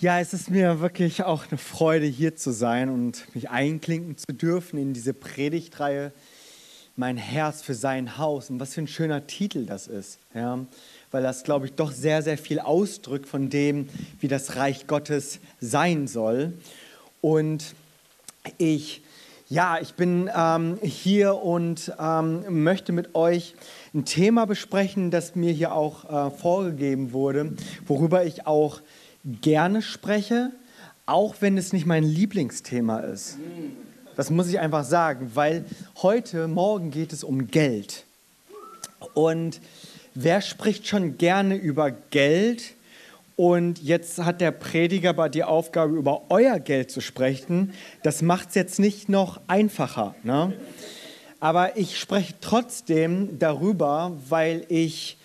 Ja, es ist mir wirklich auch eine Freude, hier zu sein und mich einklinken zu dürfen in diese Predigtreihe Mein Herz für sein Haus. Und was für ein schöner Titel das ist. Ja? Weil das, glaube ich, doch sehr, sehr viel ausdrückt von dem, wie das Reich Gottes sein soll. Und ich, ja, ich bin ähm, hier und ähm, möchte mit euch ein Thema besprechen, das mir hier auch äh, vorgegeben wurde, worüber ich auch gerne spreche, auch wenn es nicht mein Lieblingsthema ist. Das muss ich einfach sagen, weil heute Morgen geht es um Geld. Und wer spricht schon gerne über Geld? Und jetzt hat der Prediger aber die Aufgabe, über euer Geld zu sprechen. Das macht es jetzt nicht noch einfacher. Ne? Aber ich spreche trotzdem darüber, weil ich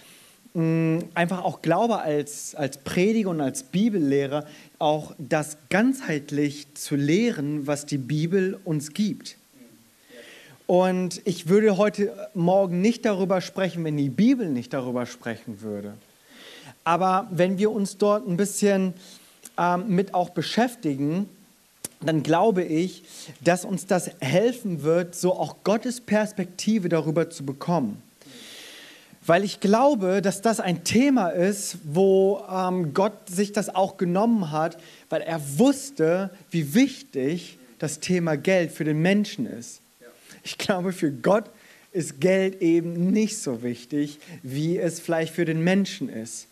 einfach auch glaube als, als Prediger und als Bibellehrer auch das ganzheitlich zu lehren, was die Bibel uns gibt. Und ich würde heute Morgen nicht darüber sprechen, wenn die Bibel nicht darüber sprechen würde. Aber wenn wir uns dort ein bisschen ähm, mit auch beschäftigen, dann glaube ich, dass uns das helfen wird, so auch Gottes Perspektive darüber zu bekommen weil ich glaube, dass das ein Thema ist, wo ähm, Gott sich das auch genommen hat, weil er wusste, wie wichtig das Thema Geld für den Menschen ist. Ich glaube, für Gott ist Geld eben nicht so wichtig, wie es vielleicht für den Menschen ist.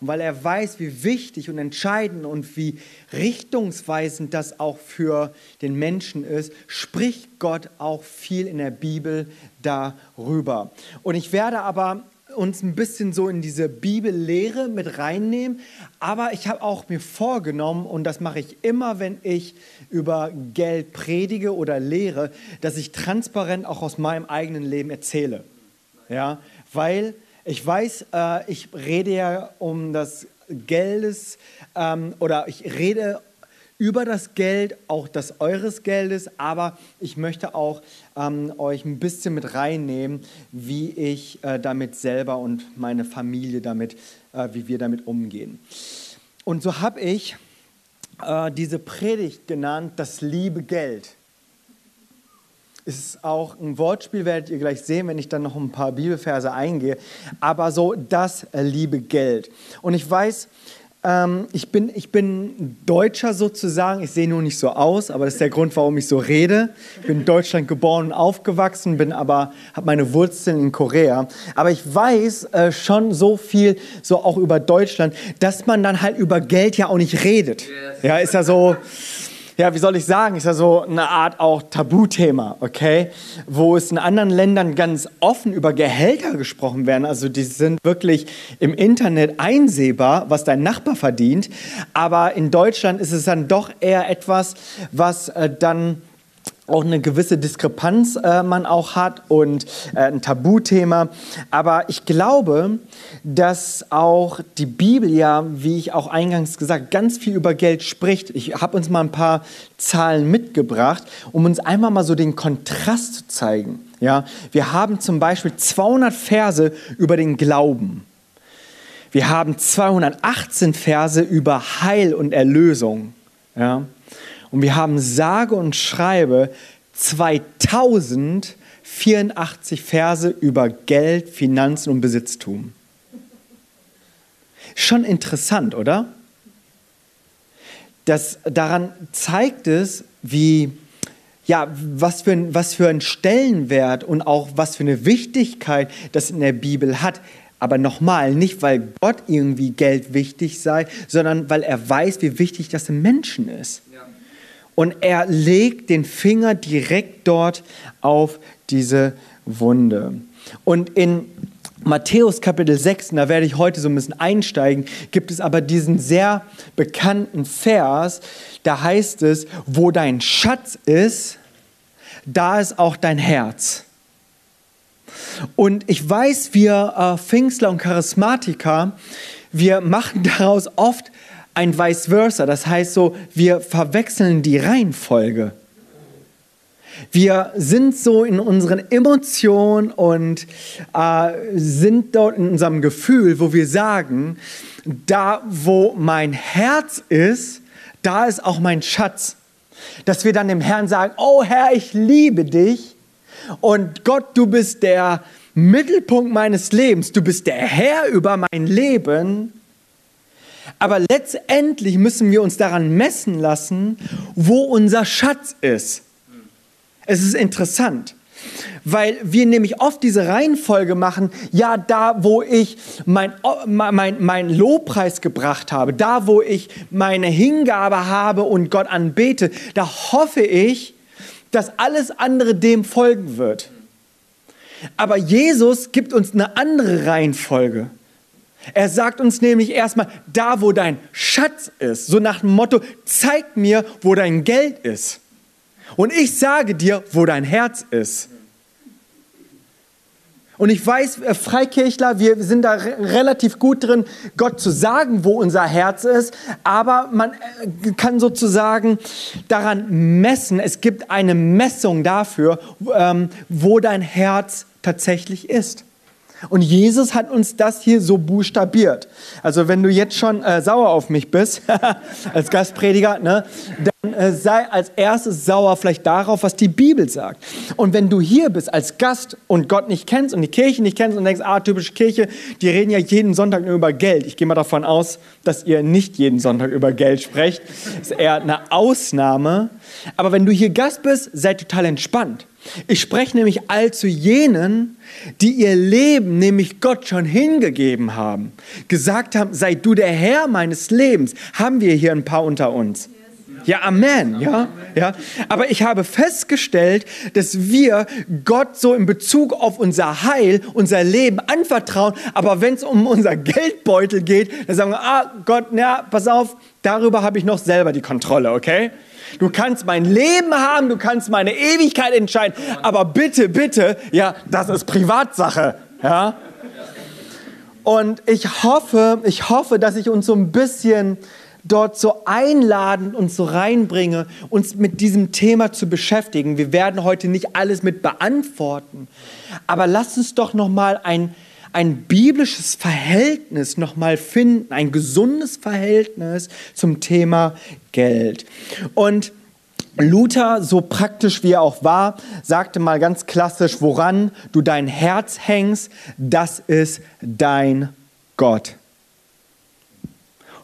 Und weil er weiß, wie wichtig und entscheidend und wie richtungsweisend das auch für den Menschen ist, spricht Gott auch viel in der Bibel darüber. Und ich werde aber uns ein bisschen so in diese Bibellehre mit reinnehmen. Aber ich habe auch mir vorgenommen, und das mache ich immer, wenn ich über Geld predige oder lehre, dass ich transparent auch aus meinem eigenen Leben erzähle. Ja, weil ich weiß, äh, ich rede ja um das Geldes ähm, oder ich rede über das Geld, auch das eures Geldes, aber ich möchte auch ähm, euch ein bisschen mit reinnehmen, wie ich äh, damit selber und meine Familie damit, äh, wie wir damit umgehen. Und so habe ich äh, diese Predigt genannt, das liebe Geld. Ist auch ein Wortspiel, werdet ihr gleich sehen, wenn ich dann noch ein paar Bibelverse eingehe. Aber so das liebe Geld. Und ich weiß, ähm, ich, bin, ich bin Deutscher sozusagen. Ich sehe nur nicht so aus, aber das ist der Grund, warum ich so rede. Ich bin in Deutschland geboren und aufgewachsen, bin aber habe meine Wurzeln in Korea. Aber ich weiß äh, schon so viel, so auch über Deutschland, dass man dann halt über Geld ja auch nicht redet. Ja, ist ja so ja, wie soll ich sagen, ist ja so eine Art auch Tabuthema, okay? Wo es in anderen Ländern ganz offen über Gehälter gesprochen werden. Also die sind wirklich im Internet einsehbar, was dein Nachbar verdient. Aber in Deutschland ist es dann doch eher etwas, was äh, dann auch eine gewisse Diskrepanz äh, man auch hat und äh, ein Tabuthema. Aber ich glaube, dass auch die Bibel ja, wie ich auch eingangs gesagt, ganz viel über Geld spricht. Ich habe uns mal ein paar Zahlen mitgebracht, um uns einmal mal so den Kontrast zu zeigen. Ja, wir haben zum Beispiel 200 Verse über den Glauben. Wir haben 218 Verse über Heil und Erlösung. Ja. Und wir haben sage und schreibe 2084 Verse über Geld, Finanzen und Besitztum. Schon interessant, oder? Das, daran zeigt es, wie, ja, was für, was für einen Stellenwert und auch was für eine Wichtigkeit das in der Bibel hat. Aber nochmal, nicht weil Gott irgendwie Geld wichtig sei, sondern weil er weiß, wie wichtig das im Menschen ist. Und er legt den Finger direkt dort auf diese Wunde. Und in Matthäus Kapitel 6, da werde ich heute so ein bisschen einsteigen, gibt es aber diesen sehr bekannten Vers, da heißt es, wo dein Schatz ist, da ist auch dein Herz. Und ich weiß, wir äh, Pfingstler und Charismatiker, wir machen daraus oft ein Vice versa. Das heißt so, wir verwechseln die Reihenfolge. Wir sind so in unseren Emotionen und äh, sind dort in unserem Gefühl, wo wir sagen, da wo mein Herz ist, da ist auch mein Schatz. Dass wir dann dem Herrn sagen, oh Herr, ich liebe dich und Gott, du bist der Mittelpunkt meines Lebens, du bist der Herr über mein Leben. Aber letztendlich müssen wir uns daran messen lassen, wo unser Schatz ist. Es ist interessant, weil wir nämlich oft diese Reihenfolge machen, ja, da wo ich mein, mein, mein Lobpreis gebracht habe, da wo ich meine Hingabe habe und Gott anbete, da hoffe ich, dass alles andere dem folgen wird. Aber Jesus gibt uns eine andere Reihenfolge. Er sagt uns nämlich erstmal, da wo dein Schatz ist, so nach dem Motto, zeig mir, wo dein Geld ist. Und ich sage dir, wo dein Herz ist. Und ich weiß, äh, Freikirchler, wir sind da relativ gut drin, Gott zu sagen, wo unser Herz ist. Aber man äh, kann sozusagen daran messen, es gibt eine Messung dafür, ähm, wo dein Herz tatsächlich ist. Und Jesus hat uns das hier so buchstabiert. Also wenn du jetzt schon äh, sauer auf mich bist, als Gastprediger, ne, dann äh, sei als erstes sauer vielleicht darauf, was die Bibel sagt. Und wenn du hier bist als Gast und Gott nicht kennst und die Kirche nicht kennst und denkst, ah, typische Kirche, die reden ja jeden Sonntag nur über Geld. Ich gehe mal davon aus, dass ihr nicht jeden Sonntag über Geld sprecht. Ist eher eine Ausnahme. Aber wenn du hier Gast bist, sei total entspannt. Ich spreche nämlich all zu jenen, die ihr Leben nämlich Gott schon hingegeben haben, gesagt haben, sei du der Herr meines Lebens. Haben wir hier ein paar unter uns? Ja, Amen, ja, ja. Aber ich habe festgestellt, dass wir Gott so in Bezug auf unser Heil, unser Leben anvertrauen. Aber wenn es um unser Geldbeutel geht, dann sagen wir, ah, Gott, ja, pass auf, darüber habe ich noch selber die Kontrolle, okay? Du kannst mein Leben haben, du kannst meine Ewigkeit entscheiden, aber bitte, bitte, ja, das ist Privatsache, ja. Und ich hoffe, ich hoffe, dass ich uns so ein bisschen dort so einladen und so reinbringe, uns mit diesem Thema zu beschäftigen. Wir werden heute nicht alles mit beantworten, aber lass uns doch noch mal ein ein biblisches Verhältnis nochmal finden, ein gesundes Verhältnis zum Thema Geld. Und Luther, so praktisch wie er auch war, sagte mal ganz klassisch, woran du dein Herz hängst, das ist dein Gott.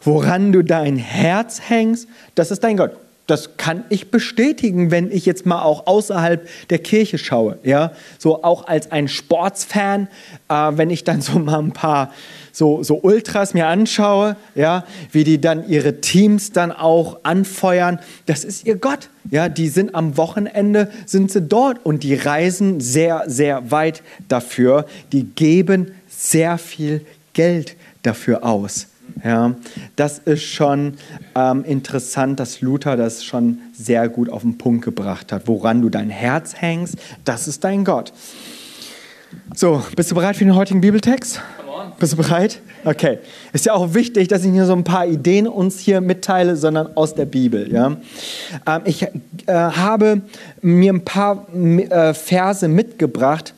Woran du dein Herz hängst, das ist dein Gott das kann ich bestätigen, wenn ich jetzt mal auch außerhalb der Kirche schaue. Ja? So auch als ein Sportsfan, äh, wenn ich dann so mal ein paar so, so Ultras mir anschaue, ja, wie die dann ihre Teams dann auch anfeuern, das ist ihr Gott. Ja, die sind am Wochenende, sind sie dort und die reisen sehr, sehr weit dafür. Die geben sehr viel Geld dafür aus. Ja, das ist schon ähm, interessant, dass Luther das schon sehr gut auf den Punkt gebracht hat. Woran du dein Herz hängst, das ist dein Gott. So, bist du bereit für den heutigen Bibeltext? Bist du bereit? Okay. Ist ja auch wichtig, dass ich hier so ein paar Ideen uns hier mitteile, sondern aus der Bibel. Ja? Ähm, ich äh, habe mir ein paar äh, Verse mitgebracht,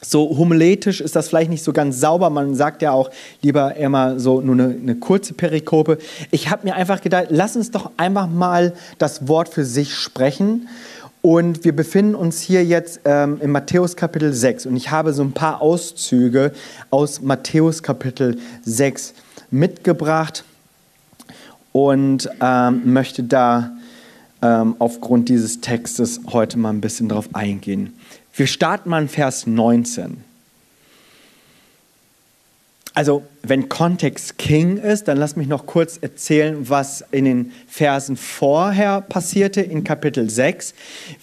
so homiletisch ist das vielleicht nicht so ganz sauber. Man sagt ja auch lieber immer so nur eine, eine kurze Perikope. Ich habe mir einfach gedacht, lass uns doch einfach mal das Wort für sich sprechen. Und wir befinden uns hier jetzt ähm, in Matthäus Kapitel 6. Und ich habe so ein paar Auszüge aus Matthäus Kapitel 6 mitgebracht und ähm, möchte da ähm, aufgrund dieses Textes heute mal ein bisschen drauf eingehen. Wir starten mal in Vers 19. Also, wenn Kontext King ist, dann lass mich noch kurz erzählen, was in den Versen vorher passierte, in Kapitel 6.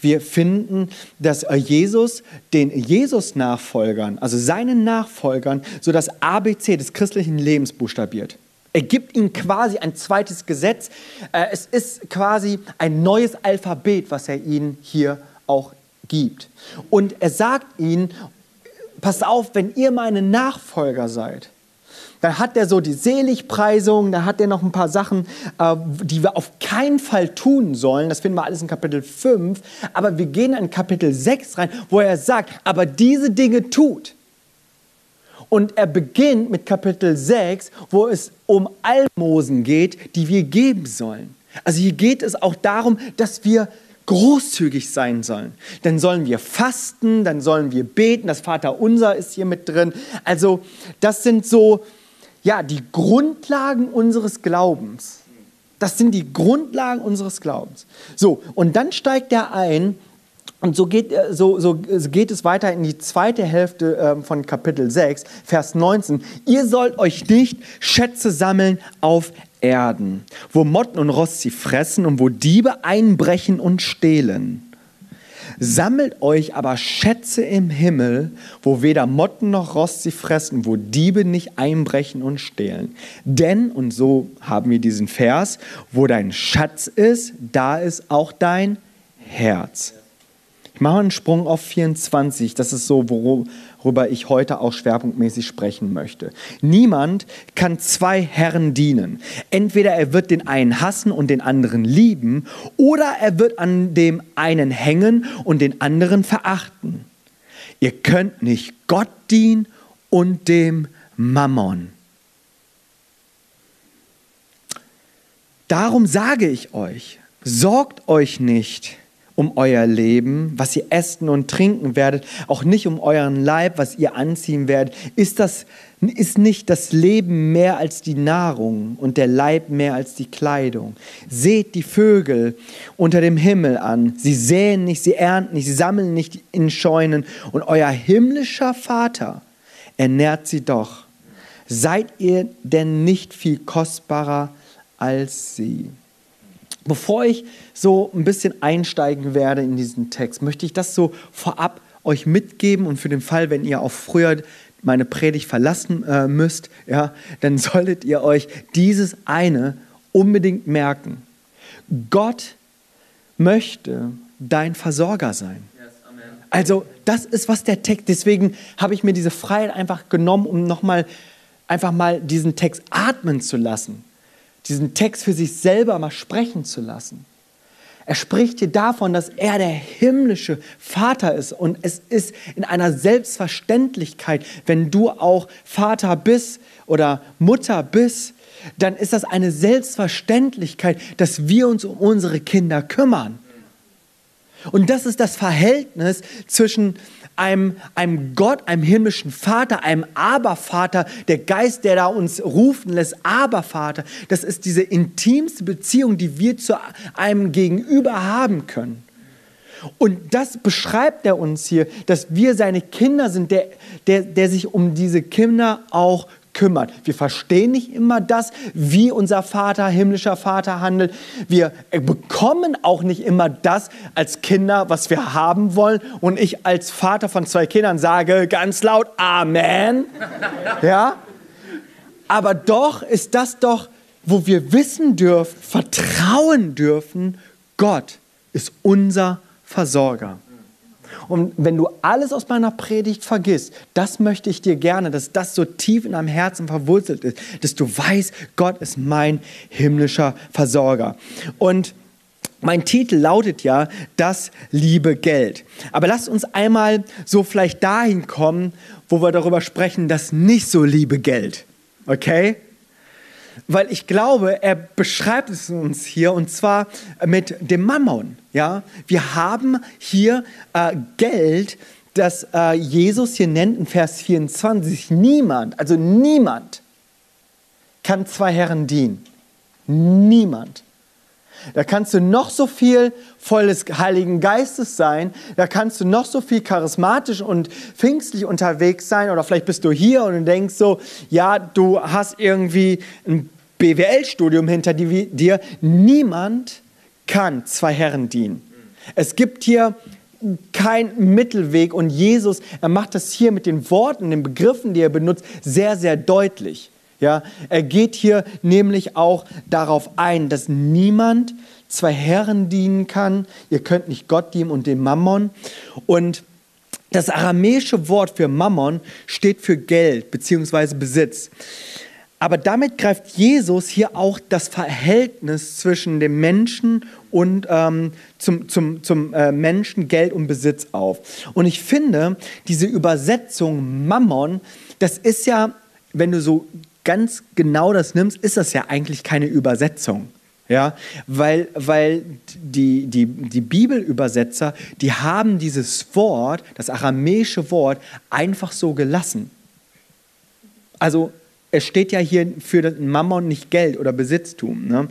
Wir finden, dass Jesus den Jesus-Nachfolgern, also seinen Nachfolgern, so das ABC des christlichen Lebens buchstabiert. Er gibt ihnen quasi ein zweites Gesetz. Äh, es ist quasi ein neues Alphabet, was er ihnen hier auch gibt. Und er sagt ihnen, passt auf, wenn ihr meine Nachfolger seid, dann hat er so die Seligpreisung, da hat er noch ein paar Sachen, äh, die wir auf keinen Fall tun sollen. Das finden wir alles in Kapitel 5. Aber wir gehen in Kapitel 6 rein, wo er sagt, aber diese Dinge tut. Und er beginnt mit Kapitel 6, wo es um Almosen geht, die wir geben sollen. Also hier geht es auch darum, dass wir großzügig sein sollen. Dann sollen wir fasten, dann sollen wir beten. Das Vaterunser ist hier mit drin. Also das sind so ja, die Grundlagen unseres Glaubens. Das sind die Grundlagen unseres Glaubens. So, und dann steigt er ein und so geht, äh, so, so geht es weiter in die zweite Hälfte ähm, von Kapitel 6, Vers 19. Ihr sollt euch nicht Schätze sammeln auf Erden, wo Motten und Rost sie fressen und wo Diebe einbrechen und stehlen Sammelt euch aber Schätze im Himmel, wo weder Motten noch Rost sie fressen, wo Diebe nicht einbrechen und stehlen. Denn, und so haben wir diesen Vers, wo dein Schatz ist, da ist auch dein Herz. Ich mache einen Sprung auf 24, das ist so, worüber ich heute auch schwerpunktmäßig sprechen möchte. Niemand kann zwei Herren dienen. Entweder er wird den einen hassen und den anderen lieben, oder er wird an dem einen hängen und den anderen verachten. Ihr könnt nicht Gott dienen und dem Mammon. Darum sage ich euch, sorgt euch nicht um euer Leben, was ihr essen und trinken werdet, auch nicht um euren Leib, was ihr anziehen werdet. Ist, das, ist nicht das Leben mehr als die Nahrung und der Leib mehr als die Kleidung? Seht die Vögel unter dem Himmel an. Sie säen nicht, sie ernten nicht, sie sammeln nicht in Scheunen. Und euer himmlischer Vater ernährt sie doch. Seid ihr denn nicht viel kostbarer als sie? Bevor ich so ein bisschen einsteigen werde in diesen Text, möchte ich das so vorab euch mitgeben und für den Fall, wenn ihr auch früher meine Predigt verlassen äh, müsst, ja, dann solltet ihr euch dieses eine unbedingt merken. Gott möchte dein Versorger sein. Also das ist, was der Text, deswegen habe ich mir diese Freiheit einfach genommen, um nochmal einfach mal diesen Text atmen zu lassen diesen Text für sich selber mal sprechen zu lassen. Er spricht hier davon, dass er der himmlische Vater ist und es ist in einer Selbstverständlichkeit, wenn du auch Vater bist oder Mutter bist, dann ist das eine Selbstverständlichkeit, dass wir uns um unsere Kinder kümmern. Und das ist das Verhältnis zwischen einem, einem Gott, einem himmlischen Vater, einem Abervater, der Geist, der da uns rufen lässt, Abervater. Das ist diese intimste Beziehung, die wir zu einem Gegenüber haben können. Und das beschreibt er uns hier, dass wir seine Kinder sind, der, der, der sich um diese Kinder auch kümmert. Wir verstehen nicht immer das, wie unser Vater, himmlischer Vater handelt. Wir bekommen auch nicht immer das als Kinder, was wir haben wollen. Und ich als Vater von zwei Kindern sage ganz laut Amen. Ja? Aber doch ist das doch, wo wir wissen dürfen, vertrauen dürfen, Gott ist unser Versorger. Und wenn du alles aus meiner Predigt vergisst, das möchte ich dir gerne, dass das so tief in deinem Herzen verwurzelt ist, dass du weißt, Gott ist mein himmlischer Versorger. Und mein Titel lautet ja das liebe Geld. Aber lasst uns einmal so vielleicht dahin kommen, wo wir darüber sprechen, das nicht so liebe Geld. Okay? weil ich glaube, er beschreibt es uns hier und zwar mit dem Mammon. Ja? Wir haben hier äh, Geld, das äh, Jesus hier nennt in Vers 24. Niemand, also niemand kann zwei Herren dienen. Niemand. Da kannst du noch so viel voll des Heiligen Geistes sein, da kannst du noch so viel charismatisch und pfingstlich unterwegs sein oder vielleicht bist du hier und du denkst so, ja, du hast irgendwie ein BWL-Studium hinter dir. Niemand kann zwei Herren dienen. Es gibt hier keinen Mittelweg und Jesus, er macht das hier mit den Worten, den Begriffen, die er benutzt, sehr, sehr deutlich. Ja, er geht hier nämlich auch darauf ein, dass niemand zwei Herren dienen kann. Ihr könnt nicht Gott dienen und dem Mammon. Und das aramäische Wort für Mammon steht für Geld bzw. Besitz. Aber damit greift Jesus hier auch das Verhältnis zwischen dem Menschen und ähm, zum, zum, zum äh, Menschen Geld und Besitz auf. Und ich finde, diese Übersetzung Mammon, das ist ja, wenn du so ganz genau das nimmst, ist das ja eigentlich keine Übersetzung. Ja, weil, weil die, die, die Bibelübersetzer, die haben dieses Wort, das aramäische Wort, einfach so gelassen. Also es steht ja hier für Mammon nicht Geld oder Besitztum. Ne?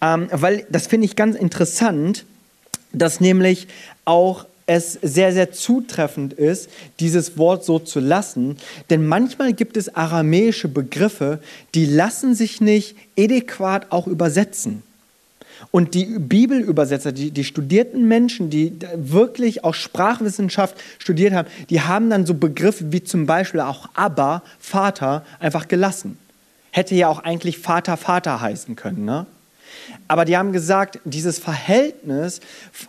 Ähm, weil das finde ich ganz interessant, dass nämlich auch es sehr, sehr zutreffend ist, dieses Wort so zu lassen. Denn manchmal gibt es aramäische Begriffe, die lassen sich nicht adäquat auch übersetzen. Und die Bibelübersetzer, die, die studierten Menschen, die wirklich auch Sprachwissenschaft studiert haben, die haben dann so Begriffe wie zum Beispiel auch Abba, Vater, einfach gelassen. Hätte ja auch eigentlich Vater, Vater heißen können. Ne? Aber die haben gesagt, dieses Verhältnis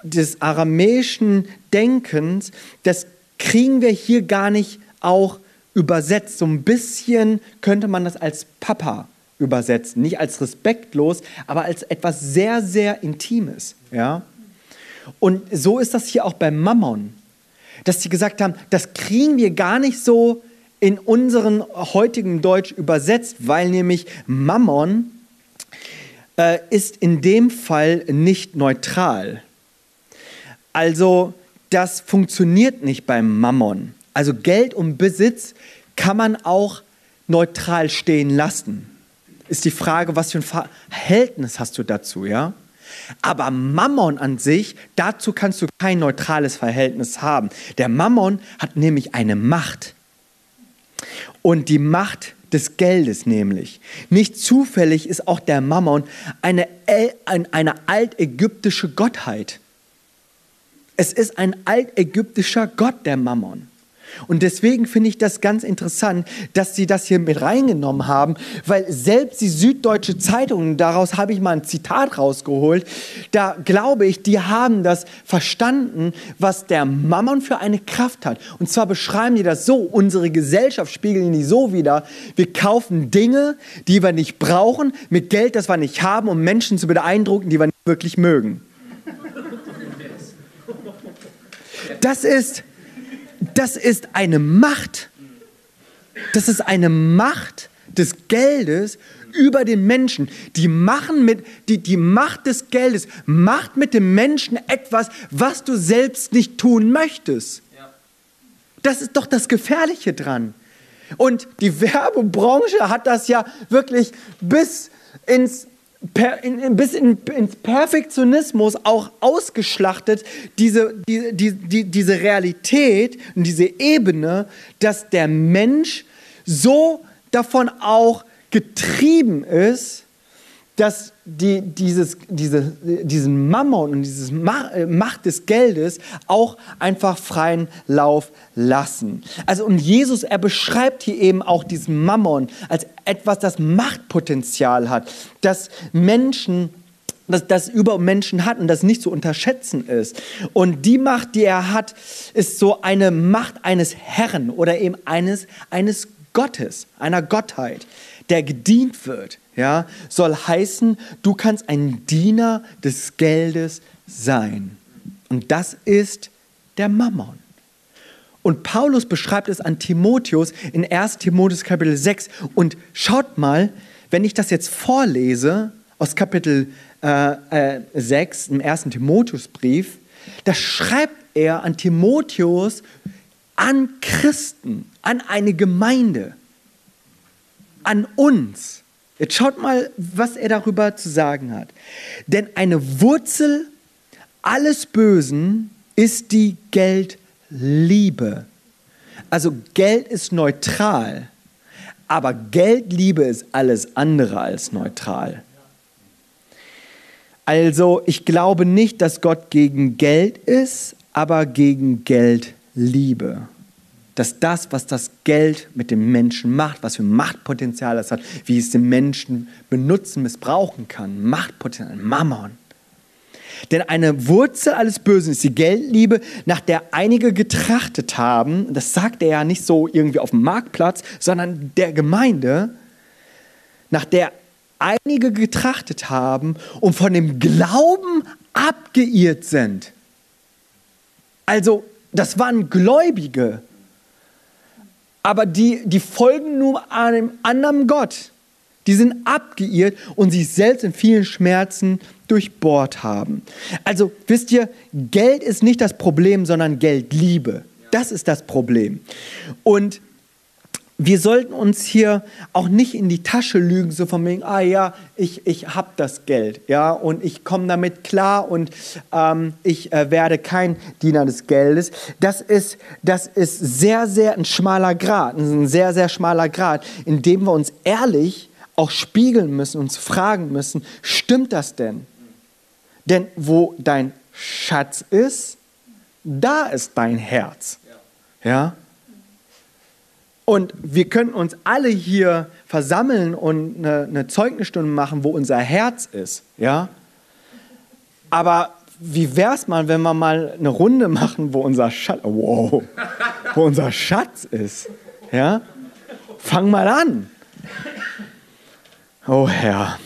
des aramäischen Denkens, das kriegen wir hier gar nicht auch übersetzt. So ein bisschen könnte man das als Papa übersetzen. Nicht als respektlos, aber als etwas sehr, sehr Intimes. Ja? Und so ist das hier auch beim Mammon. Dass sie gesagt haben, das kriegen wir gar nicht so in unseren heutigen Deutsch übersetzt, weil nämlich Mammon äh, ist in dem Fall nicht neutral. Also das funktioniert nicht beim Mammon. Also Geld und Besitz kann man auch neutral stehen lassen ist die Frage, was für ein Verhältnis hast du dazu, ja? Aber Mammon an sich, dazu kannst du kein neutrales Verhältnis haben. Der Mammon hat nämlich eine Macht. Und die Macht des Geldes nämlich. Nicht zufällig ist auch der Mammon eine, eine altägyptische Gottheit. Es ist ein altägyptischer Gott, der Mammon. Und deswegen finde ich das ganz interessant, dass sie das hier mit reingenommen haben, weil selbst die Süddeutsche Zeitung, daraus habe ich mal ein Zitat rausgeholt, da glaube ich, die haben das verstanden, was der Mammon für eine Kraft hat. Und zwar beschreiben die das so, unsere Gesellschaft spiegeln die so wieder, wir kaufen Dinge, die wir nicht brauchen, mit Geld, das wir nicht haben, um Menschen zu beeindrucken, die wir nicht wirklich mögen. Das ist das ist eine Macht. Das ist eine Macht des Geldes über den Menschen. Die, machen mit, die, die Macht des Geldes macht mit dem Menschen etwas, was du selbst nicht tun möchtest. Das ist doch das Gefährliche dran. Und die Werbebranche hat das ja wirklich bis ins per, in, bis in, ins Perfektionismus auch ausgeschlachtet, diese, die, die, die, diese Realität und diese Ebene, dass der Mensch so davon auch getrieben ist, dass die, dieses, diese, diesen Mammon und diese äh, Macht des Geldes auch einfach freien Lauf lassen. Also und Jesus, er beschreibt hier eben auch diesen Mammon als etwas, das Machtpotenzial hat, dass Menschen dass das über Menschen hat und das nicht zu unterschätzen ist. Und die Macht, die er hat, ist so eine Macht eines Herrn oder eben eines, eines Gottes, einer Gottheit, der gedient wird ja, soll heißen, du kannst ein Diener des Geldes sein. Und das ist der Mammon. Und Paulus beschreibt es an Timotheus in 1 Timotheus Kapitel 6. Und schaut mal, wenn ich das jetzt vorlese aus Kapitel äh, äh, 6 im 1 Timotheusbrief, da schreibt er an Timotheus, an Christen, an eine Gemeinde, an uns. Jetzt schaut mal, was er darüber zu sagen hat. Denn eine Wurzel alles Bösen ist die Geldliebe. Also Geld ist neutral, aber Geldliebe ist alles andere als neutral. Also ich glaube nicht, dass Gott gegen Geld ist, aber gegen Geldliebe dass das, was das Geld mit dem Menschen macht, was für Machtpotenzial es hat, wie es den Menschen benutzen, missbrauchen kann, Machtpotenzial, Mammon, Denn eine Wurzel alles Bösen ist die Geldliebe, nach der einige getrachtet haben. Das sagt er ja nicht so irgendwie auf dem Marktplatz, sondern der Gemeinde, nach der einige getrachtet haben und von dem Glauben abgeirrt sind. Also, das waren Gläubige, aber die, die folgen nur einem anderen Gott. Die sind abgeirrt und sich selbst in vielen Schmerzen durchbohrt haben. Also wisst ihr, Geld ist nicht das Problem, sondern Geldliebe. Das ist das Problem. Und wir sollten uns hier auch nicht in die Tasche lügen, so von wegen, ah ja, ich, ich habe das Geld, ja, und ich komme damit klar und ähm, ich äh, werde kein Diener des Geldes. Das ist, das ist sehr, sehr ein schmaler Grad, ein sehr, sehr schmaler Grad, in dem wir uns ehrlich auch spiegeln müssen, uns fragen müssen, stimmt das denn? Denn wo dein Schatz ist, da ist dein Herz. Ja? Und wir können uns alle hier versammeln und eine, eine Zeugnisstunde machen, wo unser Herz ist. Ja? Aber wie wäre es mal, wenn wir mal eine Runde machen, wo unser Schatz, wow, wo unser Schatz ist? Ja? Fang mal an. Oh Herr.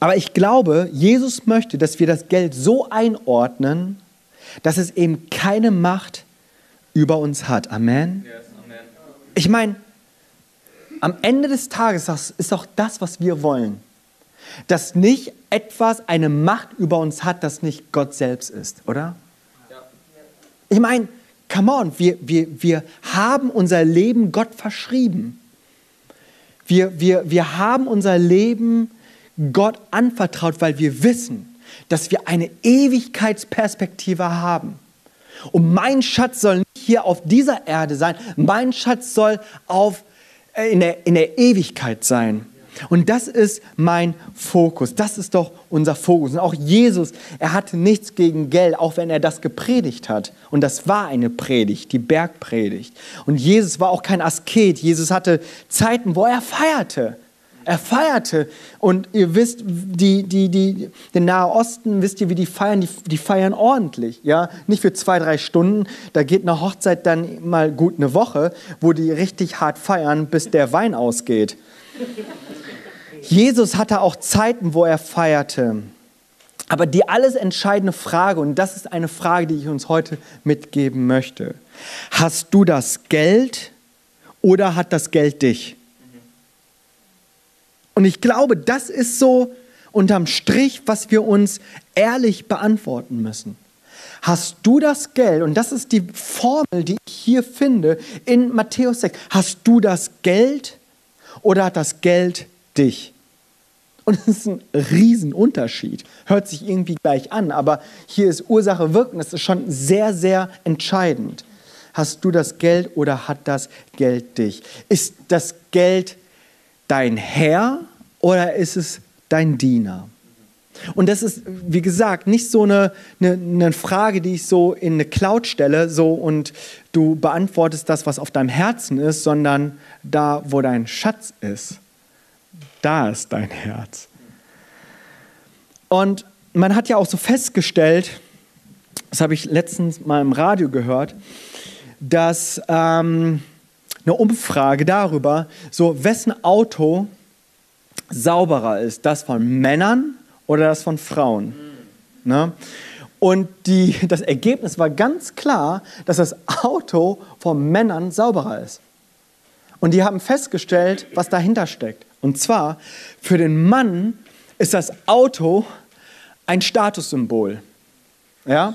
Aber ich glaube, Jesus möchte, dass wir das Geld so einordnen, dass es eben keine Macht über uns hat. Amen. Ich meine, am Ende des Tages ist doch das, was wir wollen. Dass nicht etwas eine Macht über uns hat, das nicht Gott selbst ist, oder? Ich meine, come on, wir, wir, wir haben unser Leben Gott verschrieben. Wir, wir, wir haben unser Leben Gott anvertraut, weil wir wissen, dass wir eine Ewigkeitsperspektive haben. Und mein Schatz soll nicht hier auf dieser Erde sein, mein Schatz soll auf, äh, in, der, in der Ewigkeit sein. Und das ist mein Fokus. Das ist doch unser Fokus. Und auch Jesus, er hatte nichts gegen Geld, auch wenn er das gepredigt hat. Und das war eine Predigt, die Bergpredigt. Und Jesus war auch kein Asket. Jesus hatte Zeiten, wo er feierte. Er feierte. Und ihr wisst, die, die, die, den Nahe Osten, wisst ihr, wie die feiern? Die, die feiern ordentlich. Ja? Nicht für zwei, drei Stunden. Da geht eine Hochzeit dann mal gut eine Woche, wo die richtig hart feiern, bis der Wein ausgeht. Jesus hatte auch Zeiten, wo er feierte. Aber die alles entscheidende Frage, und das ist eine Frage, die ich uns heute mitgeben möchte. Hast du das Geld oder hat das Geld dich? Und ich glaube, das ist so unterm Strich, was wir uns ehrlich beantworten müssen. Hast du das Geld, und das ist die Formel, die ich hier finde in Matthäus 6, hast du das Geld oder hat das Geld dich? Und das ist ein Riesenunterschied. Hört sich irgendwie gleich an, aber hier ist Ursache wirken. Das ist schon sehr, sehr entscheidend. Hast du das Geld oder hat das Geld dich? Ist das Geld dein Herr oder ist es dein Diener? Und das ist, wie gesagt, nicht so eine, eine, eine, Frage, die ich so in eine Cloud stelle so, und du beantwortest das, was auf deinem Herzen ist, sondern da, wo dein Schatz ist, da ist dein Herz. Und man hat ja auch so festgestellt, das habe ich letztens mal im Radio gehört, dass ähm, eine Umfrage darüber, so wessen Auto sauberer ist, das von Männern oder das von Frauen. Ne? Und die, das Ergebnis war ganz klar, dass das Auto von Männern sauberer ist. Und die haben festgestellt, was dahinter steckt. Und zwar, für den Mann ist das Auto ein Statussymbol. Ja?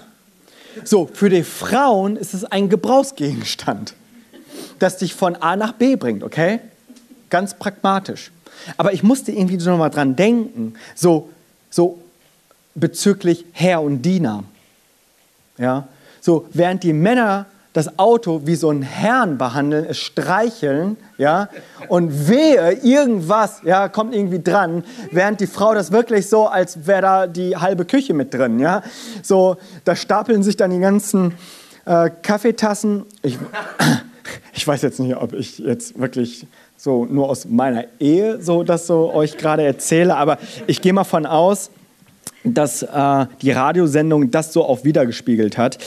So, für die Frauen ist es ein Gebrauchsgegenstand, das dich von A nach B bringt, okay? Ganz pragmatisch. Aber ich musste irgendwie noch mal dran denken, so, so bezüglich Herr und Diener. Ja? So, während die Männer das Auto wie so einen Herrn behandeln, es streicheln, ja, und wehe, irgendwas, ja, kommt irgendwie dran, während die Frau das wirklich so, als wäre da die halbe Küche mit drin, ja. So, da stapeln sich dann die ganzen äh, Kaffeetassen. Ich, ich weiß jetzt nicht, ob ich jetzt wirklich so nur aus meiner Ehe so das so euch gerade erzähle, aber ich gehe mal von aus, dass äh, die Radiosendung das so auch wiedergespiegelt hat.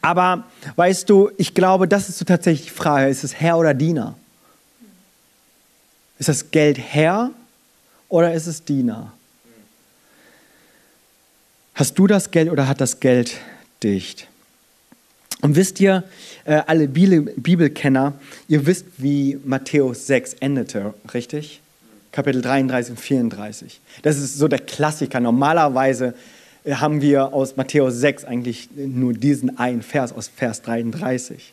Aber weißt du, ich glaube, das ist so tatsächlich die Frage, ist es Herr oder Diener? Ist das Geld Herr oder ist es Diener? Hast du das Geld oder hat das Geld dich? Und wisst ihr, äh, alle Bibelkenner, ihr wisst, wie Matthäus 6 endete, richtig? Kapitel 33 und 34. Das ist so der Klassiker. Normalerweise äh, haben wir aus Matthäus 6 eigentlich nur diesen einen Vers aus Vers 33.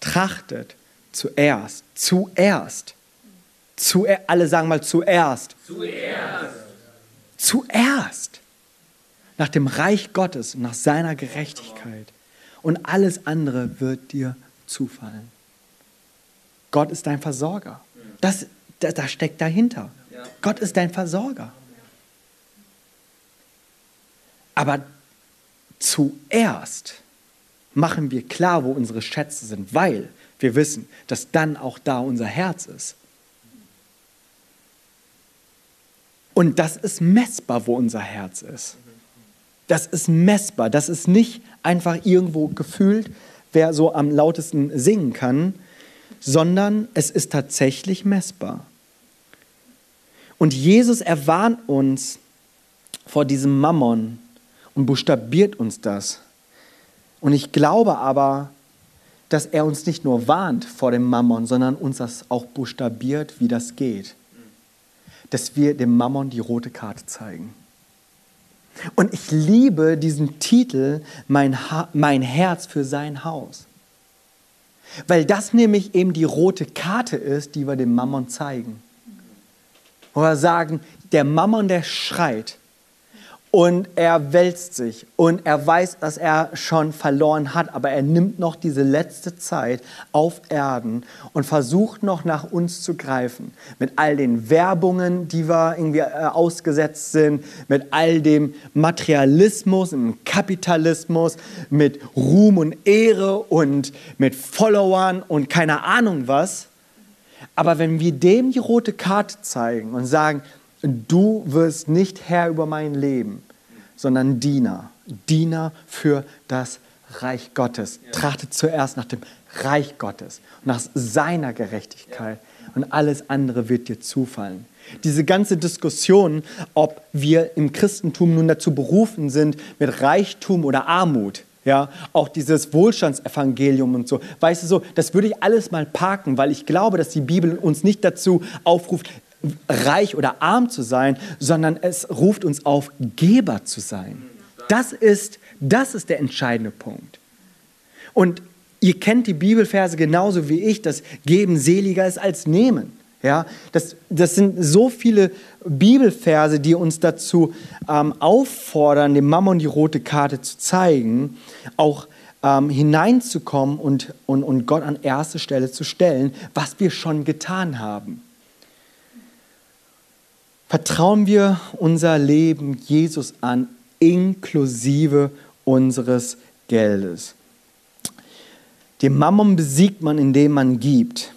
Trachtet zuerst, zuerst, zuer, alle sagen mal zuerst. Zuerst. Zuerst. Nach dem Reich Gottes und nach seiner Gerechtigkeit. Und alles andere wird dir zufallen. Gott ist dein Versorger. Das, das, das steckt dahinter. Ja. Gott ist dein Versorger. Aber zuerst machen wir klar, wo unsere Schätze sind, weil wir wissen, dass dann auch da unser Herz ist. Und das ist messbar, wo unser Herz ist. Das ist messbar. Das ist nicht einfach irgendwo gefühlt, wer so am lautesten singen kann, sondern es ist tatsächlich messbar. Und Jesus erwarnt uns vor diesem Mammon und buchstabiert uns das. Und ich glaube aber, dass er uns nicht nur warnt vor dem Mammon, sondern uns das auch buchstabiert, wie das geht. Dass wir dem Mammon die rote Karte zeigen. Und ich liebe diesen Titel, mein, ha mein Herz für sein Haus. Weil das nämlich eben die rote Karte ist, die wir dem Mammon zeigen. Oder sagen, der Mammon, der schreit, und er wälzt sich und er weiß, dass er schon verloren hat, aber er nimmt noch diese letzte Zeit auf Erden und versucht noch nach uns zu greifen. Mit all den Werbungen, die wir irgendwie äh, ausgesetzt sind, mit all dem Materialismus, dem Kapitalismus, mit Ruhm und Ehre und mit Followern und keine Ahnung was. Aber wenn wir dem die rote Karte zeigen und sagen, du wirst nicht Herr über mein Leben, sondern Diener. Diener für das Reich Gottes. Ja. Trachtet zuerst nach dem Reich Gottes, nach seiner Gerechtigkeit ja. und alles andere wird dir zufallen. Diese ganze Diskussion, ob wir im Christentum nun dazu berufen sind, mit Reichtum oder Armut, ja, auch dieses Wohlstandsevangelium und so. Weißt du so, das würde ich alles mal parken, weil ich glaube, dass die Bibel uns nicht dazu aufruft, reich oder arm zu sein, sondern es ruft uns auf, Geber zu sein. Das ist, das ist der entscheidende Punkt. Und ihr kennt die Bibelverse genauso wie ich, dass Geben seliger ist als Nehmen. Ja, das, das sind so viele Bibelverse, die uns dazu ähm, auffordern, dem Mammon die rote Karte zu zeigen, auch ähm, hineinzukommen und, und, und Gott an erste Stelle zu stellen, was wir schon getan haben. Vertrauen wir unser Leben Jesus an, inklusive unseres Geldes. Den Mammon besiegt man, indem man gibt.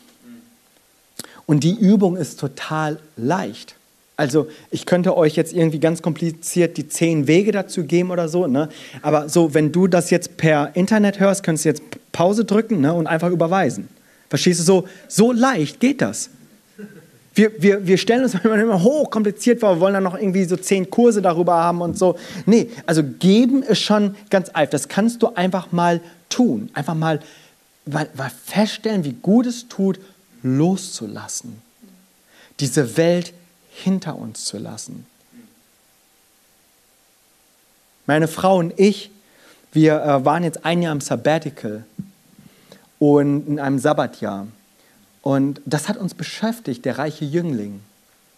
Und die Übung ist total leicht. Also ich könnte euch jetzt irgendwie ganz kompliziert die zehn Wege dazu geben oder so. Ne? Aber so, wenn du das jetzt per Internet hörst, könntest du jetzt Pause drücken ne? und einfach überweisen. Verstehst du so? So leicht geht das. Wir, wir, wir stellen uns immer hoch kompliziert vor, wir wollen dann noch irgendwie so zehn Kurse darüber haben und so. Nee, also geben ist schon ganz einfach. Das kannst du einfach mal tun. Einfach mal, mal, mal feststellen, wie gut es tut, loszulassen. Diese Welt hinter uns zu lassen. Meine Frau und ich, wir äh, waren jetzt ein Jahr im Sabbatical und in einem Sabbatjahr. Und das hat uns beschäftigt, der reiche Jüngling.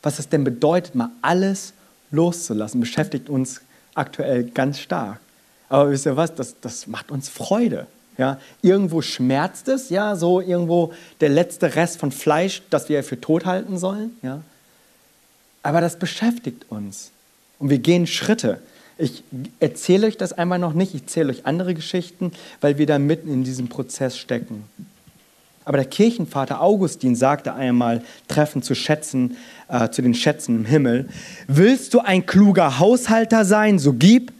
Was es denn bedeutet, mal alles loszulassen, beschäftigt uns aktuell ganz stark. Aber wisst ihr was, das, das macht uns Freude. Ja, irgendwo schmerzt es, ja, so irgendwo der letzte Rest von Fleisch, das wir für tot halten sollen. Ja. Aber das beschäftigt uns. Und wir gehen Schritte. Ich erzähle euch das einmal noch nicht, ich erzähle euch andere Geschichten, weil wir da mitten in diesem Prozess stecken. Aber der Kirchenvater Augustin sagte einmal, treffend zu Schätzen, äh, zu den Schätzen im Himmel, willst du ein kluger Haushalter sein, so gib,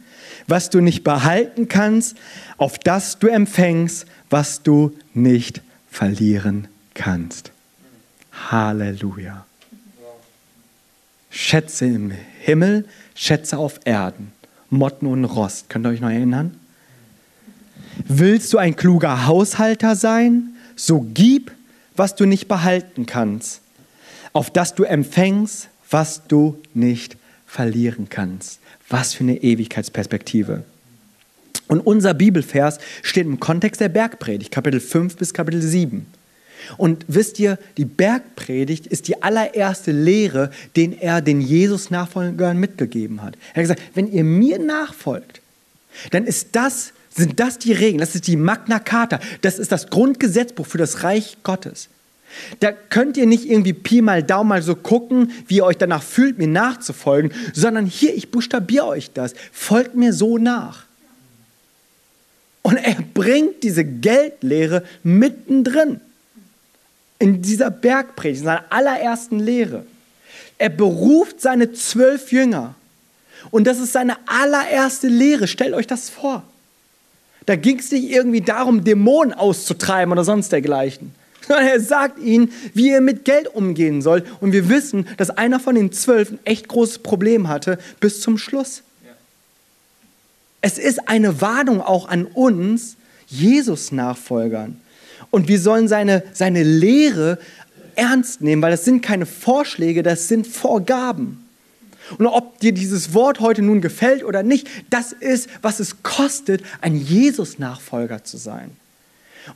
was du nicht behalten kannst, auf das du empfängst, was du nicht verlieren kannst. Halleluja. Schätze im Himmel, Schätze auf Erden, Motten und Rost. Könnt ihr euch noch erinnern? Willst du ein kluger Haushalter sein? So gib, was du nicht behalten kannst, auf das du empfängst, was du nicht verlieren kannst. Was für eine Ewigkeitsperspektive. Und unser Bibelvers steht im Kontext der Bergpredigt, Kapitel 5 bis Kapitel 7. Und wisst ihr, die Bergpredigt ist die allererste Lehre, den er den Jesus-Nachfolgern mitgegeben hat. Er hat gesagt, wenn ihr mir nachfolgt, dann ist das, sind das die Regeln, das ist die Magna Carta, das ist das Grundgesetzbuch für das Reich Gottes. Da könnt ihr nicht irgendwie Pi mal Daumen mal so gucken, wie ihr euch danach fühlt, mir nachzufolgen, sondern hier, ich buchstabiere euch das. Folgt mir so nach. Und er bringt diese Geldlehre mittendrin in dieser Bergpredigt, in seiner allerersten Lehre. Er beruft seine zwölf Jünger. Und das ist seine allererste Lehre. Stellt euch das vor. Da ging es nicht irgendwie darum, Dämonen auszutreiben oder sonst dergleichen. Sondern er sagt ihnen, wie ihr mit Geld umgehen sollt. Und wir wissen, dass einer von den zwölf ein echt großes Problem hatte bis zum Schluss. Es ist eine Warnung auch an uns, Jesus-Nachfolgern. Und wir sollen seine, seine Lehre ernst nehmen, weil das sind keine Vorschläge, das sind Vorgaben. Und ob dir dieses Wort heute nun gefällt oder nicht, das ist, was es kostet, ein Jesus-Nachfolger zu sein.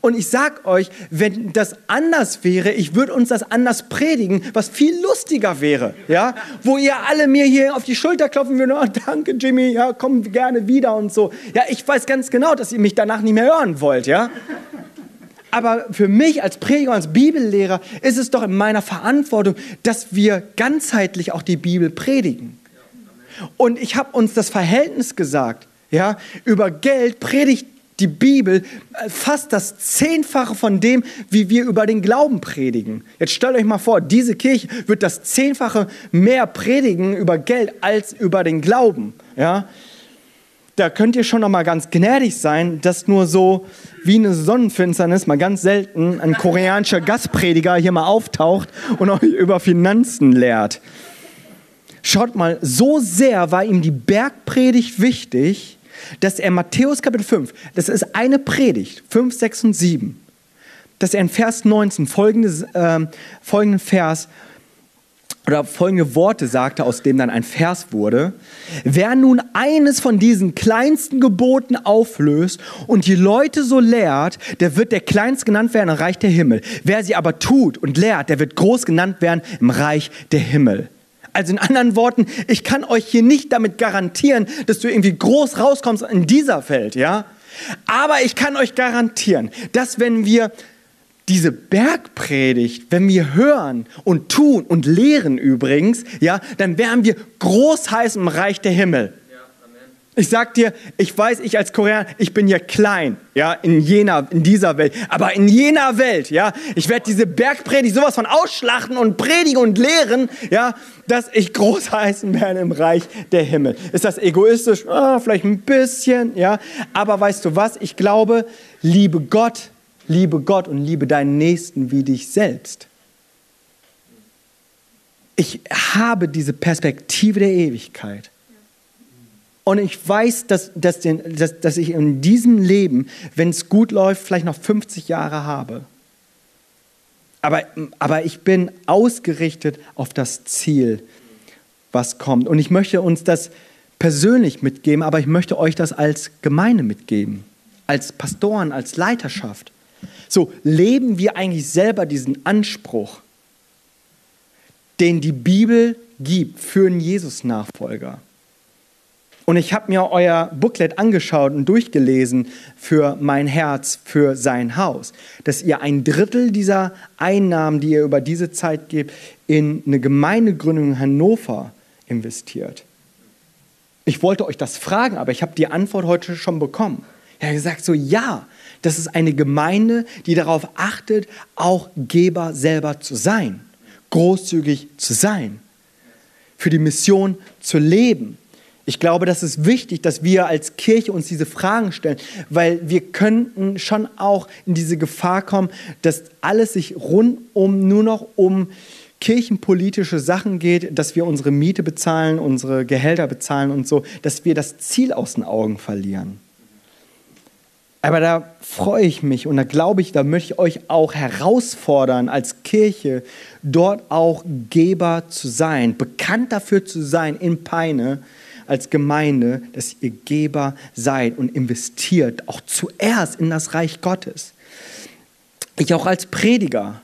Und ich sag euch, wenn das anders wäre, ich würde uns das anders predigen, was viel lustiger wäre, ja, wo ihr alle mir hier auf die Schulter klopfen würdet, oh, danke Jimmy, ja, komm gerne wieder und so. Ja, ich weiß ganz genau, dass ihr mich danach nicht mehr hören wollt, ja. Aber für mich als Prediger, als Bibellehrer ist es doch in meiner Verantwortung, dass wir ganzheitlich auch die Bibel predigen. Und ich habe uns das Verhältnis gesagt, ja, über Geld predigt die Bibel äh, fast das Zehnfache von dem, wie wir über den Glauben predigen. Jetzt stellt euch mal vor, diese Kirche wird das Zehnfache mehr predigen über Geld als über den Glauben. Ja? Da könnt ihr schon noch mal ganz gnädig sein, dass nur so wie eine Sonnenfinsternis mal ganz selten ein koreanischer Gastprediger hier mal auftaucht und euch über Finanzen lehrt. Schaut mal, so sehr war ihm die Bergpredigt wichtig, dass er Matthäus Kapitel 5, das ist eine Predigt, 5, 6 und 7, dass er in Vers 19 folgendes, äh, folgenden Vers oder folgende Worte sagte, aus dem dann ein Vers wurde. Wer nun eines von diesen kleinsten Geboten auflöst und die Leute so lehrt, der wird der kleinst genannt werden im Reich der Himmel. Wer sie aber tut und lehrt, der wird groß genannt werden im Reich der Himmel. Also in anderen Worten, ich kann euch hier nicht damit garantieren, dass du irgendwie groß rauskommst in dieser Welt, ja? Aber ich kann euch garantieren, dass wenn wir diese Bergpredigt, wenn wir hören und tun und lehren übrigens, ja, dann werden wir groß heißen im Reich der Himmel. Ich sag dir, ich weiß, ich als Koreaner, ich bin hier klein, ja, in jener, in dieser Welt, aber in jener Welt, ja, ich werde diese Bergpredigt sowas von ausschlachten und predigen und lehren, ja, dass ich groß heißen werde im Reich der Himmel. Ist das egoistisch? Oh, vielleicht ein bisschen, ja, aber weißt du was? Ich glaube, liebe Gott, liebe Gott und liebe deinen Nächsten wie dich selbst. Ich habe diese Perspektive der Ewigkeit. Und ich weiß, dass, dass, dass, dass ich in diesem Leben, wenn es gut läuft, vielleicht noch 50 Jahre habe. Aber, aber ich bin ausgerichtet auf das Ziel, was kommt. Und ich möchte uns das persönlich mitgeben, aber ich möchte euch das als Gemeinde mitgeben, als Pastoren, als Leiterschaft. So leben wir eigentlich selber diesen Anspruch, den die Bibel gibt für einen Jesus-Nachfolger. Und ich habe mir euer Booklet angeschaut und durchgelesen für mein Herz, für sein Haus, dass ihr ein Drittel dieser Einnahmen, die ihr über diese Zeit gebt, in eine Gemeindegründung in Hannover investiert. Ich wollte euch das fragen, aber ich habe die Antwort heute schon bekommen. Er hat gesagt, so ja, das ist eine Gemeinde, die darauf achtet, auch Geber selber zu sein, großzügig zu sein, für die Mission zu leben. Ich glaube, das ist wichtig, dass wir als Kirche uns diese Fragen stellen, weil wir könnten schon auch in diese Gefahr kommen, dass alles sich rundum nur noch um kirchenpolitische Sachen geht, dass wir unsere Miete bezahlen, unsere Gehälter bezahlen und so, dass wir das Ziel aus den Augen verlieren. Aber da freue ich mich und da glaube ich, da möchte ich euch auch herausfordern, als Kirche dort auch Geber zu sein, bekannt dafür zu sein in Peine, als Gemeinde, dass ihr Geber seid und investiert auch zuerst in das Reich Gottes. Ich auch als Prediger,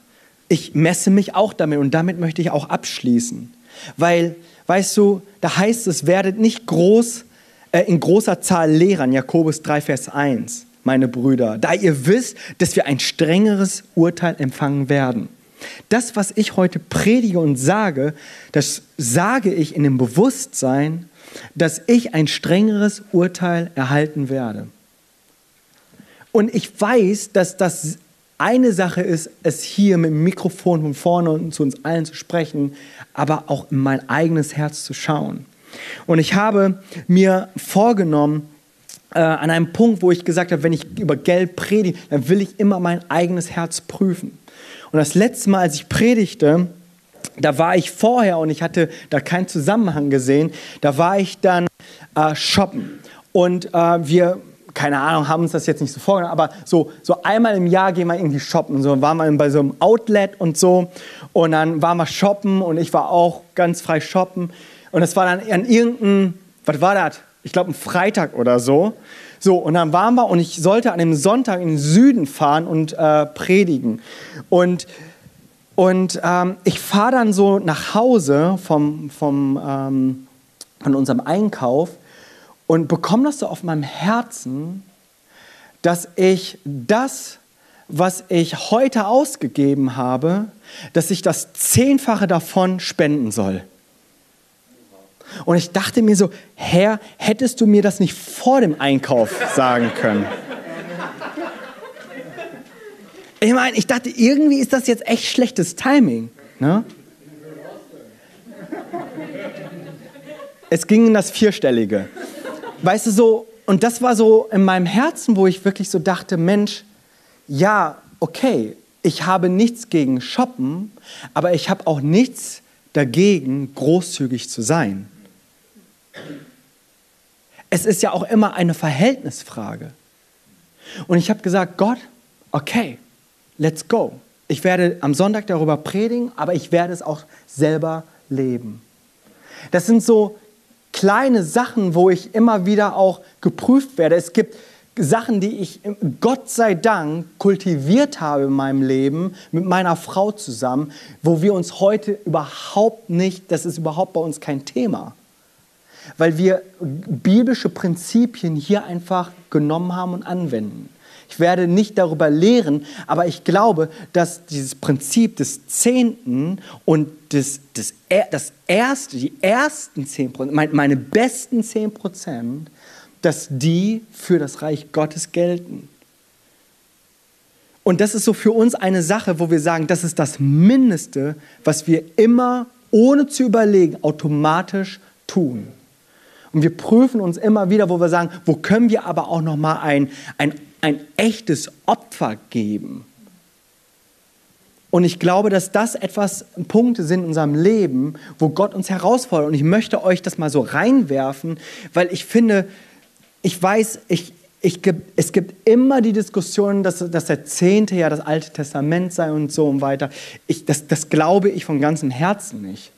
ich messe mich auch damit und damit möchte ich auch abschließen. Weil, weißt du, da heißt es, werdet nicht groß, äh, in großer Zahl Lehrern, Jakobus 3, Vers 1, meine Brüder, da ihr wisst, dass wir ein strengeres Urteil empfangen werden. Das, was ich heute predige und sage, das sage ich in dem Bewusstsein, dass ich ein strengeres Urteil erhalten werde. Und ich weiß, dass das eine Sache ist, es hier mit dem Mikrofon von vorne und zu uns allen zu sprechen, aber auch in mein eigenes Herz zu schauen. Und ich habe mir vorgenommen, äh, an einem Punkt, wo ich gesagt habe, wenn ich über Geld predige, dann will ich immer mein eigenes Herz prüfen. Und das letzte Mal, als ich predigte, da war ich vorher und ich hatte da keinen Zusammenhang gesehen, da war ich dann äh, shoppen. Und äh, wir, keine Ahnung, haben uns das jetzt nicht so vorgenommen, aber so, so einmal im Jahr gehen wir irgendwie shoppen. So waren wir bei so einem Outlet und so. Und dann waren wir shoppen und ich war auch ganz frei shoppen. Und es war dann an irgendeinem, was war das? Ich glaube, ein Freitag oder so. So, und dann waren wir und ich sollte an dem Sonntag in den Süden fahren und äh, predigen. Und und ähm, ich fahre dann so nach Hause vom, vom, ähm, von unserem Einkauf und bekomme das so auf meinem Herzen, dass ich das, was ich heute ausgegeben habe, dass ich das Zehnfache davon spenden soll. Und ich dachte mir so, Herr, hättest du mir das nicht vor dem Einkauf sagen können? Ich meine, ich dachte, irgendwie ist das jetzt echt schlechtes Timing. Ne? Es ging in das Vierstellige. Weißt du, so, und das war so in meinem Herzen, wo ich wirklich so dachte, Mensch, ja, okay, ich habe nichts gegen Shoppen, aber ich habe auch nichts dagegen, großzügig zu sein. Es ist ja auch immer eine Verhältnisfrage. Und ich habe gesagt, Gott, okay, let's go. Ich werde am Sonntag darüber predigen, aber ich werde es auch selber leben. Das sind so kleine Sachen, wo ich immer wieder auch geprüft werde. Es gibt Sachen, die ich Gott sei Dank kultiviert habe in meinem Leben mit meiner Frau zusammen, wo wir uns heute überhaupt nicht, das ist überhaupt bei uns kein Thema, weil wir biblische Prinzipien hier einfach genommen haben und anwenden. Ich werde nicht darüber lehren, aber ich glaube, dass dieses Prinzip des Zehnten und des, des, das erste, die ersten zehn Prozent, meine besten zehn Prozent, dass die für das Reich Gottes gelten. Und das ist so für uns eine Sache, wo wir sagen, das ist das Mindeste, was wir immer, ohne zu überlegen, automatisch tun. Und wir prüfen uns immer wieder, wo wir sagen, wo können wir aber auch noch mal ein, ein ein echtes Opfer geben. Und ich glaube, dass das etwas Punkte sind in unserem Leben, wo Gott uns herausfordert. Und ich möchte euch das mal so reinwerfen, weil ich finde, ich weiß, ich, ich, es gibt immer die Diskussion, dass, dass der Zehnte ja das Alte Testament sei und so und weiter. Ich, das, das glaube ich von ganzem Herzen nicht.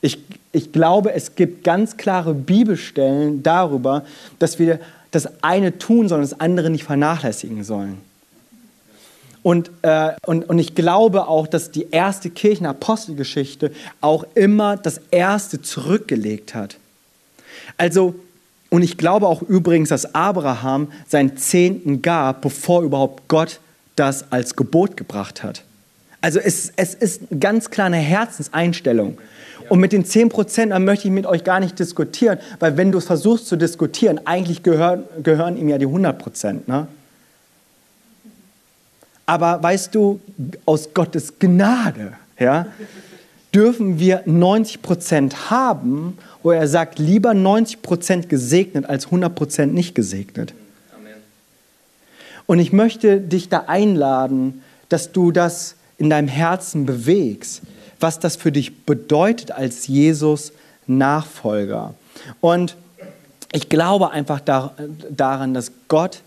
Ich, ich glaube, es gibt ganz klare Bibelstellen darüber, dass wir das eine tun, sondern das andere nicht vernachlässigen sollen. Und, äh, und, und ich glaube auch, dass die erste Kirchenapostelgeschichte auch immer das erste zurückgelegt hat. Also, und ich glaube auch übrigens, dass Abraham seinen Zehnten gab, bevor überhaupt Gott das als Gebot gebracht hat. Also es, es ist ganz klar eine Herzenseinstellung. Und mit den 10 Prozent möchte ich mit euch gar nicht diskutieren, weil wenn du versuchst zu diskutieren, eigentlich gehören, gehören ihm ja die 100 Prozent. Ne? Aber weißt du, aus Gottes Gnade ja, dürfen wir 90 Prozent haben, wo er sagt, lieber 90 Prozent gesegnet als 100 Prozent nicht gesegnet. Und ich möchte dich da einladen, dass du das in deinem Herzen bewegst, was das für dich bedeutet als Jesus Nachfolger. Und ich glaube einfach daran, dass Gott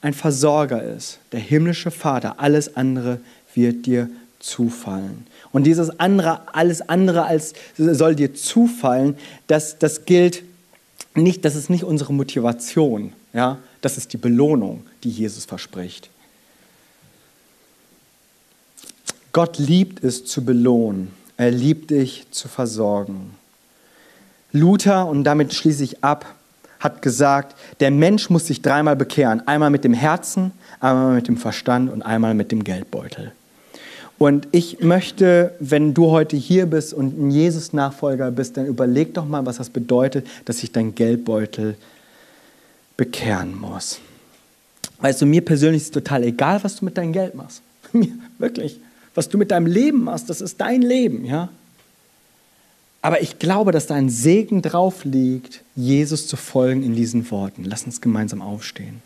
ein Versorger ist, der himmlische Vater. Alles andere wird dir zufallen. Und dieses andere, alles andere als soll dir zufallen, das, das gilt nicht, das ist nicht unsere Motivation. Ja? Das ist die Belohnung, die Jesus verspricht. Gott liebt es zu belohnen. Er liebt dich zu versorgen. Luther, und damit schließe ich ab, hat gesagt, der Mensch muss sich dreimal bekehren. Einmal mit dem Herzen, einmal mit dem Verstand und einmal mit dem Geldbeutel. Und ich möchte, wenn du heute hier bist und ein Jesus-Nachfolger bist, dann überleg doch mal, was das bedeutet, dass sich dein Geldbeutel bekehren muss. Weißt du, mir persönlich ist es total egal, was du mit deinem Geld machst. Mir, wirklich. Was du mit deinem Leben machst, das ist dein Leben, ja. Aber ich glaube, dass da ein Segen drauf liegt, Jesus zu folgen in diesen Worten. Lass uns gemeinsam aufstehen.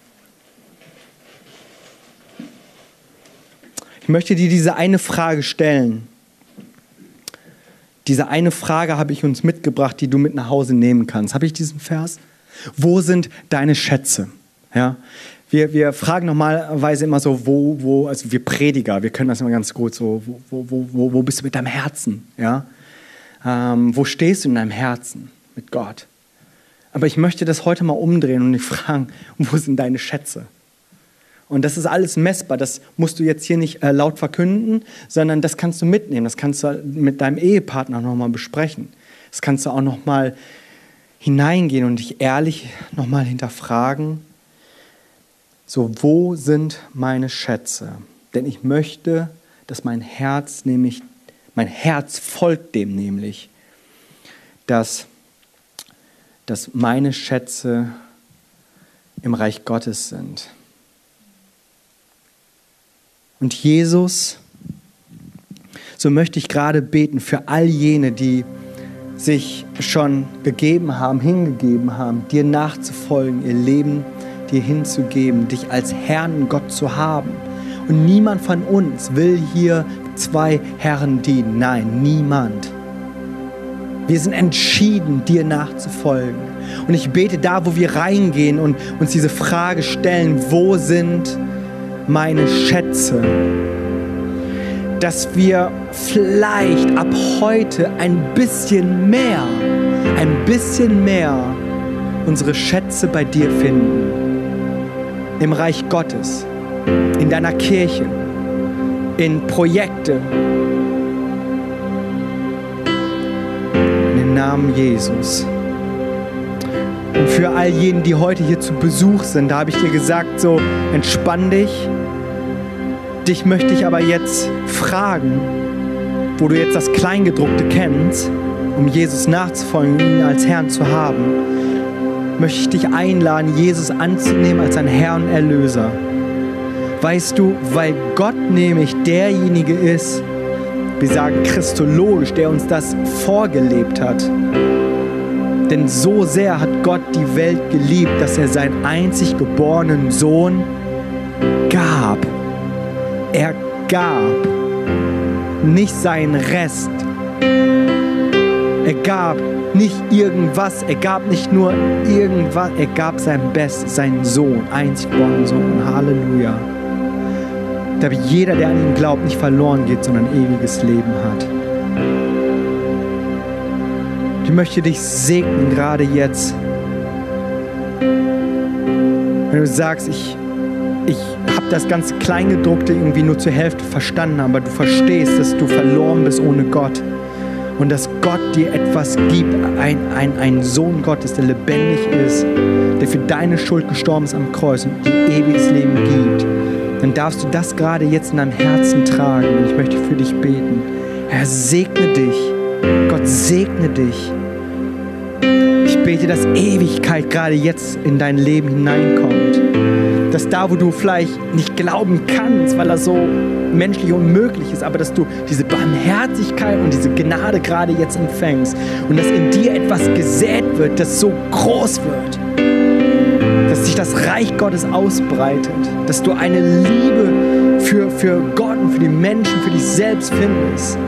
Ich möchte dir diese eine Frage stellen. Diese eine Frage habe ich uns mitgebracht, die du mit nach Hause nehmen kannst. Habe ich diesen Vers? Wo sind deine Schätze? Ja, wir, wir fragen normalerweise immer so, wo, wo, also wir Prediger, wir können das immer ganz gut so, wo, wo, wo, wo bist du mit deinem Herzen? Ja? Ähm, wo stehst du in deinem Herzen mit Gott? Aber ich möchte das heute mal umdrehen und dich fragen, wo sind deine Schätze? Und das ist alles messbar. Das musst du jetzt hier nicht äh, laut verkünden, sondern das kannst du mitnehmen. Das kannst du mit deinem Ehepartner nochmal besprechen. Das kannst du auch nochmal hineingehen und dich ehrlich nochmal hinterfragen. So, wo sind meine Schätze? Denn ich möchte, dass mein Herz nämlich, mein Herz folgt dem nämlich, dass, dass meine Schätze im Reich Gottes sind. Und Jesus, so möchte ich gerade beten für all jene, die sich schon gegeben haben, hingegeben haben, dir nachzufolgen, ihr Leben dir hinzugeben, dich als Herrn Gott zu haben. Und niemand von uns will hier zwei Herren dienen. Nein, niemand. Wir sind entschieden, dir nachzufolgen. Und ich bete da, wo wir reingehen und uns diese Frage stellen, wo sind meine Schätze, dass wir vielleicht ab heute ein bisschen mehr, ein bisschen mehr unsere Schätze bei dir finden. Im Reich Gottes, in deiner Kirche, in Projekte. In den Namen Jesus. Und für all jene, die heute hier zu Besuch sind, da habe ich dir gesagt, so entspann dich. Dich möchte ich aber jetzt fragen, wo du jetzt das Kleingedruckte kennst, um Jesus nachzufolgen, ihn als Herrn zu haben, möchte ich dich einladen, Jesus anzunehmen als dein Herr und Erlöser. Weißt du, weil Gott nämlich derjenige ist, wir sagen christologisch, der uns das vorgelebt hat denn so sehr hat Gott die Welt geliebt, dass er seinen einzig geborenen Sohn gab. Er gab nicht seinen Rest. Gab nicht irgendwas, er gab nicht nur irgendwas, er gab sein Bestes, seinen Sohn, einzig geborenen Sohn. Halleluja. Damit jeder, der an ihn glaubt, nicht verloren geht, sondern ewiges Leben hat. Ich möchte dich segnen, gerade jetzt. Wenn du sagst, ich, ich habe das ganze Kleingedruckte irgendwie nur zur Hälfte verstanden, aber du verstehst, dass du verloren bist ohne Gott und dass Gott dir etwas gibt, ein, ein, ein Sohn Gottes, der lebendig ist, der für deine Schuld gestorben ist am Kreuz und dir ewiges Leben gibt, dann darfst du das gerade jetzt in deinem Herzen tragen und ich möchte für dich beten. Er segne dich Gott segne dich. Ich bete, dass Ewigkeit gerade jetzt in dein Leben hineinkommt. Dass da, wo du vielleicht nicht glauben kannst, weil das so menschlich unmöglich ist, aber dass du diese Barmherzigkeit und diese Gnade gerade jetzt empfängst und dass in dir etwas gesät wird, das so groß wird dass sich das Reich Gottes ausbreitet, dass du eine Liebe für, für Gott und für die Menschen, für dich selbst findest.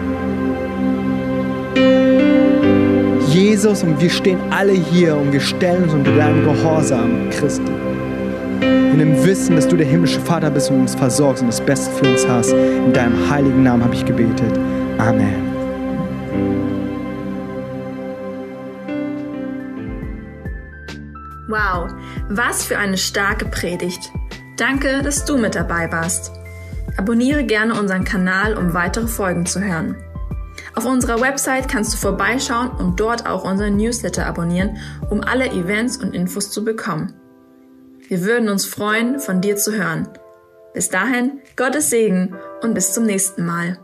Jesus und wir stehen alle hier und wir stellen uns unter deinem Gehorsam, Christi. In dem Wissen, dass du der himmlische Vater bist und uns versorgst und das Beste für uns hast. In deinem heiligen Namen habe ich gebetet. Amen. Wow, was für eine starke Predigt. Danke, dass du mit dabei warst. Abonniere gerne unseren Kanal, um weitere Folgen zu hören. Auf unserer Website kannst du vorbeischauen und dort auch unseren Newsletter abonnieren, um alle Events und Infos zu bekommen. Wir würden uns freuen, von dir zu hören. Bis dahin, Gottes Segen und bis zum nächsten Mal.